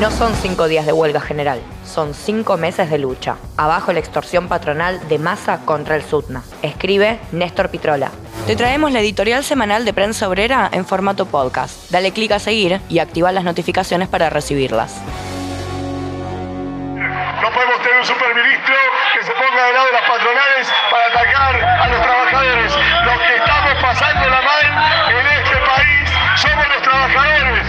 No son cinco días de huelga general, son cinco meses de lucha. Abajo la extorsión patronal de masa contra el SUTNA. Escribe Néstor Pitrola. Te traemos la editorial semanal de Prensa Obrera en formato podcast. Dale clic a seguir y activa las notificaciones para recibirlas. No podemos tener un superministro que se ponga del lado de las patronales para atacar a los trabajadores. Los que estamos pasando la mal en este país somos los trabajadores.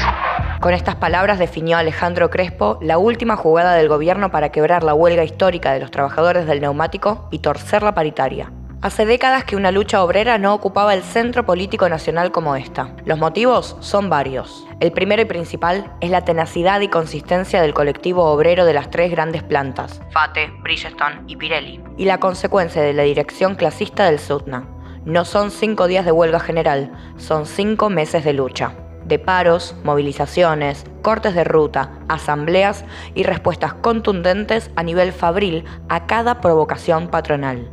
Con estas palabras definió Alejandro Crespo la última jugada del gobierno para quebrar la huelga histórica de los trabajadores del neumático y torcer la paritaria. Hace décadas que una lucha obrera no ocupaba el centro político nacional como esta. Los motivos son varios. El primero y principal es la tenacidad y consistencia del colectivo obrero de las tres grandes plantas, FATE, Bridgestone y Pirelli, y la consecuencia de la dirección clasista del SUTNA. No son cinco días de huelga general, son cinco meses de lucha de paros, movilizaciones, cortes de ruta, asambleas y respuestas contundentes a nivel fabril a cada provocación patronal.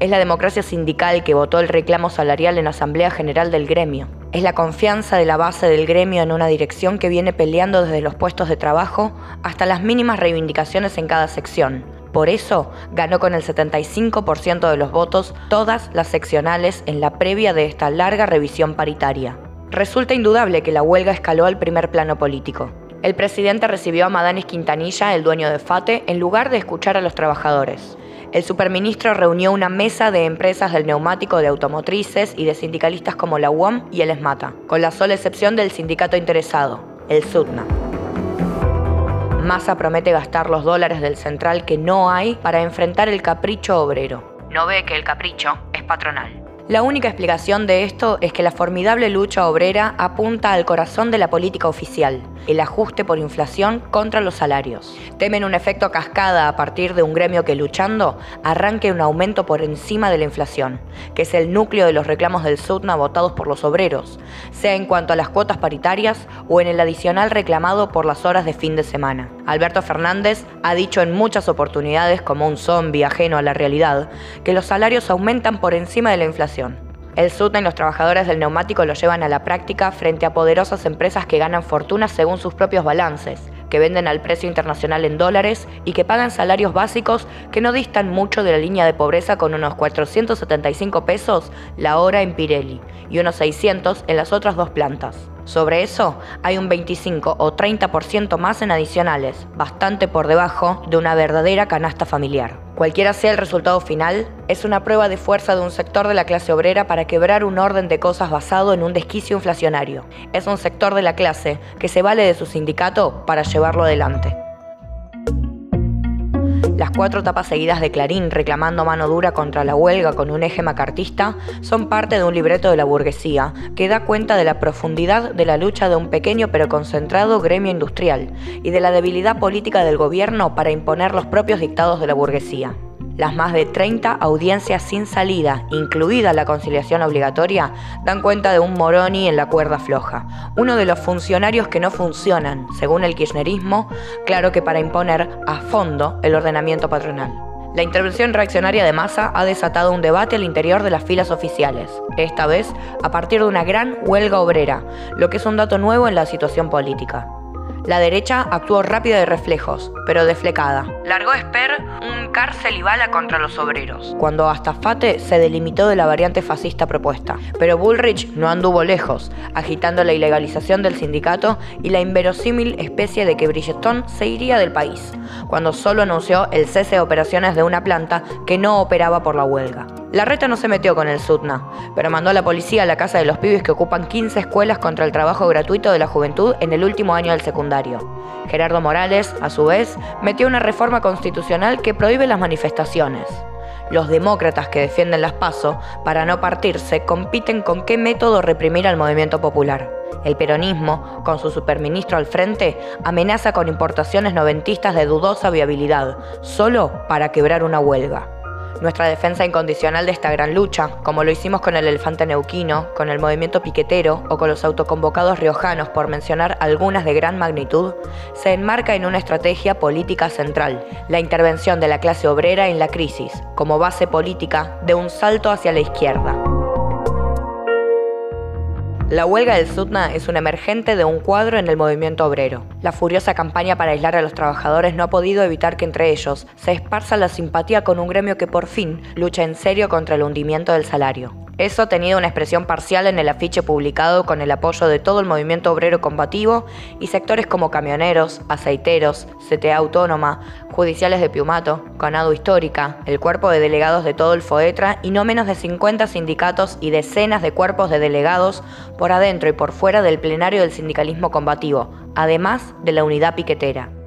Es la democracia sindical que votó el reclamo salarial en Asamblea General del gremio. Es la confianza de la base del gremio en una dirección que viene peleando desde los puestos de trabajo hasta las mínimas reivindicaciones en cada sección. Por eso ganó con el 75% de los votos todas las seccionales en la previa de esta larga revisión paritaria. Resulta indudable que la huelga escaló al primer plano político. El presidente recibió a Madanes Quintanilla, el dueño de FATE, en lugar de escuchar a los trabajadores. El superministro reunió una mesa de empresas del neumático de automotrices y de sindicalistas como la UOM y el ESMATA, con la sola excepción del sindicato interesado, el SUTNA. Massa promete gastar los dólares del central que no hay para enfrentar el capricho obrero. No ve que el capricho es patronal. La única explicación de esto es que la formidable lucha obrera apunta al corazón de la política oficial, el ajuste por inflación contra los salarios. Temen un efecto cascada a partir de un gremio que luchando arranque un aumento por encima de la inflación, que es el núcleo de los reclamos del SUTNA votados por los obreros, sea en cuanto a las cuotas paritarias o en el adicional reclamado por las horas de fin de semana. Alberto Fernández ha dicho en muchas oportunidades, como un zombi ajeno a la realidad, que los salarios aumentan por encima de la inflación el SUTNA y los trabajadores del neumático lo llevan a la práctica frente a poderosas empresas que ganan fortunas según sus propios balances, que venden al precio internacional en dólares y que pagan salarios básicos que no distan mucho de la línea de pobreza con unos 475 pesos la hora en Pirelli y unos 600 en las otras dos plantas. Sobre eso hay un 25 o 30% más en adicionales, bastante por debajo de una verdadera canasta familiar. Cualquiera sea el resultado final, es una prueba de fuerza de un sector de la clase obrera para quebrar un orden de cosas basado en un desquicio inflacionario. Es un sector de la clase que se vale de su sindicato para llevarlo adelante. Las cuatro tapas seguidas de Clarín reclamando mano dura contra la huelga con un eje macartista son parte de un libreto de la burguesía que da cuenta de la profundidad de la lucha de un pequeño pero concentrado gremio industrial y de la debilidad política del gobierno para imponer los propios dictados de la burguesía. Las más de 30 audiencias sin salida, incluida la conciliación obligatoria, dan cuenta de un Moroni en la cuerda floja, uno de los funcionarios que no funcionan, según el kirchnerismo, claro que para imponer a fondo el ordenamiento patronal. La intervención reaccionaria de Massa ha desatado un debate al interior de las filas oficiales, esta vez a partir de una gran huelga obrera, lo que es un dato nuevo en la situación política. La derecha actuó rápida de reflejos, pero desflecada. Largó Esper un cárcel y bala contra los obreros, cuando hasta Fate se delimitó de la variante fascista propuesta. Pero Bullrich no anduvo lejos, agitando la ilegalización del sindicato y la inverosímil especie de que Bridgestone se iría del país, cuando solo anunció el cese de operaciones de una planta que no operaba por la huelga. La reta no se metió con el SUTNA, pero mandó a la policía a la casa de los pibes que ocupan 15 escuelas contra el trabajo gratuito de la juventud en el último año del secundario. Gerardo Morales, a su vez, metió una reforma constitucional que prohíbe las manifestaciones. Los demócratas que defienden las PASO, para no partirse, compiten con qué método reprimir al movimiento popular. El peronismo, con su superministro al frente, amenaza con importaciones noventistas de dudosa viabilidad, solo para quebrar una huelga nuestra defensa incondicional de esta gran lucha, como lo hicimos con el elefante neuquino, con el movimiento piquetero o con los autoconvocados riojanos, por mencionar algunas de gran magnitud, se enmarca en una estrategia política central, la intervención de la clase obrera en la crisis, como base política de un salto hacia la izquierda. La huelga del SUTNA es un emergente de un cuadro en el movimiento obrero. La furiosa campaña para aislar a los trabajadores no ha podido evitar que entre ellos se esparza la simpatía con un gremio que por fin lucha en serio contra el hundimiento del salario. Eso ha tenido una expresión parcial en el afiche publicado con el apoyo de todo el movimiento obrero combativo y sectores como camioneros, aceiteros, CTA Autónoma, judiciales de Piumato, Conado Histórica, el cuerpo de delegados de todo el FOETRA y no menos de 50 sindicatos y decenas de cuerpos de delegados por adentro y por fuera del plenario del sindicalismo combativo, además de la unidad piquetera.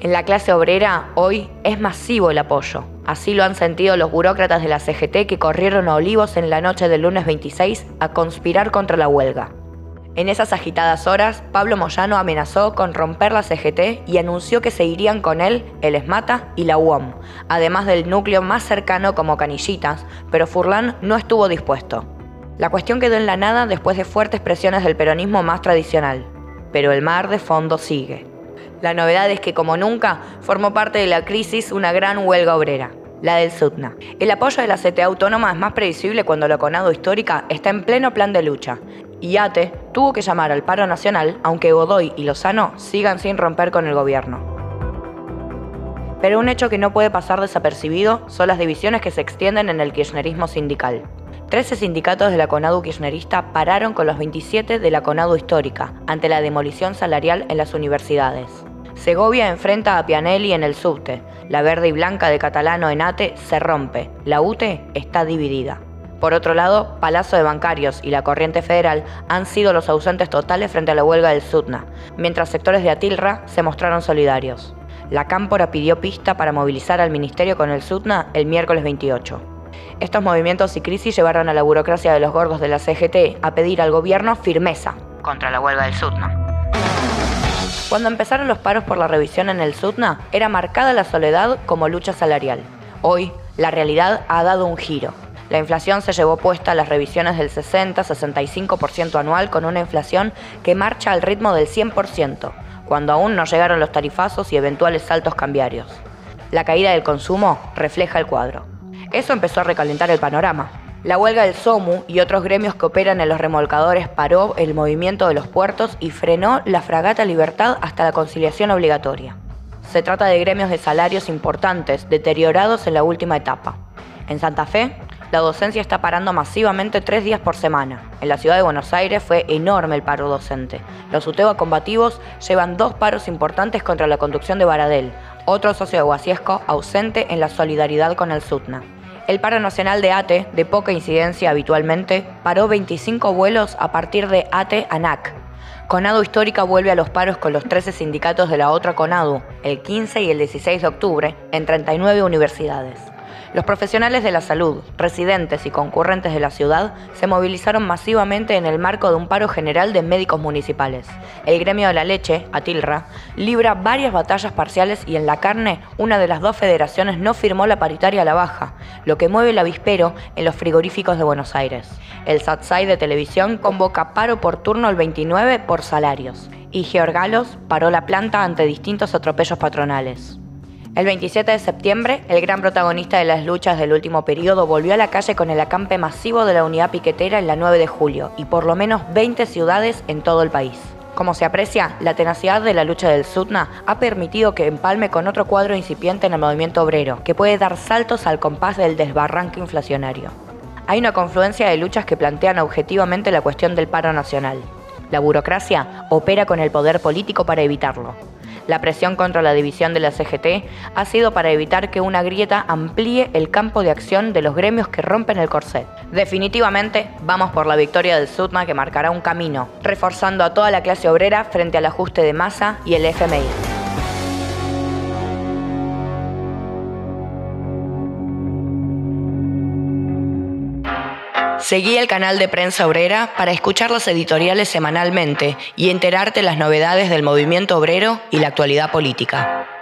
En la clase obrera hoy es masivo el apoyo. Así lo han sentido los burócratas de la CGT que corrieron a Olivos en la noche del lunes 26 a conspirar contra la huelga. En esas agitadas horas, Pablo Moyano amenazó con romper la CGT y anunció que se irían con él el ESMATA y la UOM, además del núcleo más cercano como Canillitas, pero Furlan no estuvo dispuesto. La cuestión quedó en la nada después de fuertes presiones del peronismo más tradicional, pero el mar de fondo sigue. La novedad es que, como nunca, formó parte de la crisis una gran huelga obrera, la del SUTNA. El apoyo de la CTA autónoma es más previsible cuando la CONADO histórica está en pleno plan de lucha. Y ATE tuvo que llamar al paro nacional, aunque Godoy y Lozano sigan sin romper con el gobierno. Pero un hecho que no puede pasar desapercibido son las divisiones que se extienden en el kirchnerismo sindical. Trece sindicatos de la CONADU kirchnerista pararon con los 27 de la CONADU histórica ante la demolición salarial en las universidades. Segovia enfrenta a Pianelli en el subte. La verde y blanca de Catalano en ATE se rompe. La UTE está dividida. Por otro lado, Palazzo de Bancarios y la Corriente Federal han sido los ausentes totales frente a la huelga del SUTNA, mientras sectores de Atilra se mostraron solidarios. La Cámpora pidió pista para movilizar al Ministerio con el SUTNA el miércoles 28. Estos movimientos y crisis llevaron a la burocracia de los gordos de la CGT a pedir al gobierno firmeza contra la huelga del SUTNA. Cuando empezaron los paros por la revisión en el SUTNA, era marcada la soledad como lucha salarial. Hoy, la realidad ha dado un giro. La inflación se llevó puesta a las revisiones del 60-65% anual con una inflación que marcha al ritmo del 100%, cuando aún no llegaron los tarifazos y eventuales saltos cambiarios. La caída del consumo refleja el cuadro. Eso empezó a recalentar el panorama. La huelga del SOMU y otros gremios que operan en los remolcadores paró el movimiento de los puertos y frenó la fragata Libertad hasta la conciliación obligatoria. Se trata de gremios de salarios importantes, deteriorados en la última etapa. En Santa Fe, la docencia está parando masivamente tres días por semana. En la ciudad de Buenos Aires fue enorme el paro docente. Los UTEBA combativos llevan dos paros importantes contra la conducción de Baradel, otro socio de Guasiesco ausente en la solidaridad con el SUTNA. El paro nacional de ATE, de poca incidencia habitualmente, paró 25 vuelos a partir de ATE a NAC. Conadu Histórica vuelve a los paros con los 13 sindicatos de la otra Conadu, el 15 y el 16 de octubre, en 39 universidades. Los profesionales de la salud, residentes y concurrentes de la ciudad se movilizaron masivamente en el marco de un paro general de médicos municipales. El gremio de la leche, Atilra, libra varias batallas parciales y en la carne una de las dos federaciones no firmó la paritaria a la baja, lo que mueve el avispero en los frigoríficos de Buenos Aires. El SATSAI de televisión convoca paro por turno el 29 por salarios y Georgalos paró la planta ante distintos atropellos patronales. El 27 de septiembre, el gran protagonista de las luchas del último periodo volvió a la calle con el acampe masivo de la unidad piquetera en la 9 de julio y por lo menos 20 ciudades en todo el país. Como se aprecia, la tenacidad de la lucha del SUTNA ha permitido que empalme con otro cuadro incipiente en el movimiento obrero, que puede dar saltos al compás del desbarranque inflacionario. Hay una confluencia de luchas que plantean objetivamente la cuestión del paro nacional. La burocracia opera con el poder político para evitarlo. La presión contra la división de la CGT ha sido para evitar que una grieta amplíe el campo de acción de los gremios que rompen el corset. Definitivamente, vamos por la victoria del SUTMA que marcará un camino, reforzando a toda la clase obrera frente al ajuste de masa y el FMI. Seguí el canal de Prensa Obrera para escuchar los editoriales semanalmente y enterarte las novedades del movimiento obrero y la actualidad política.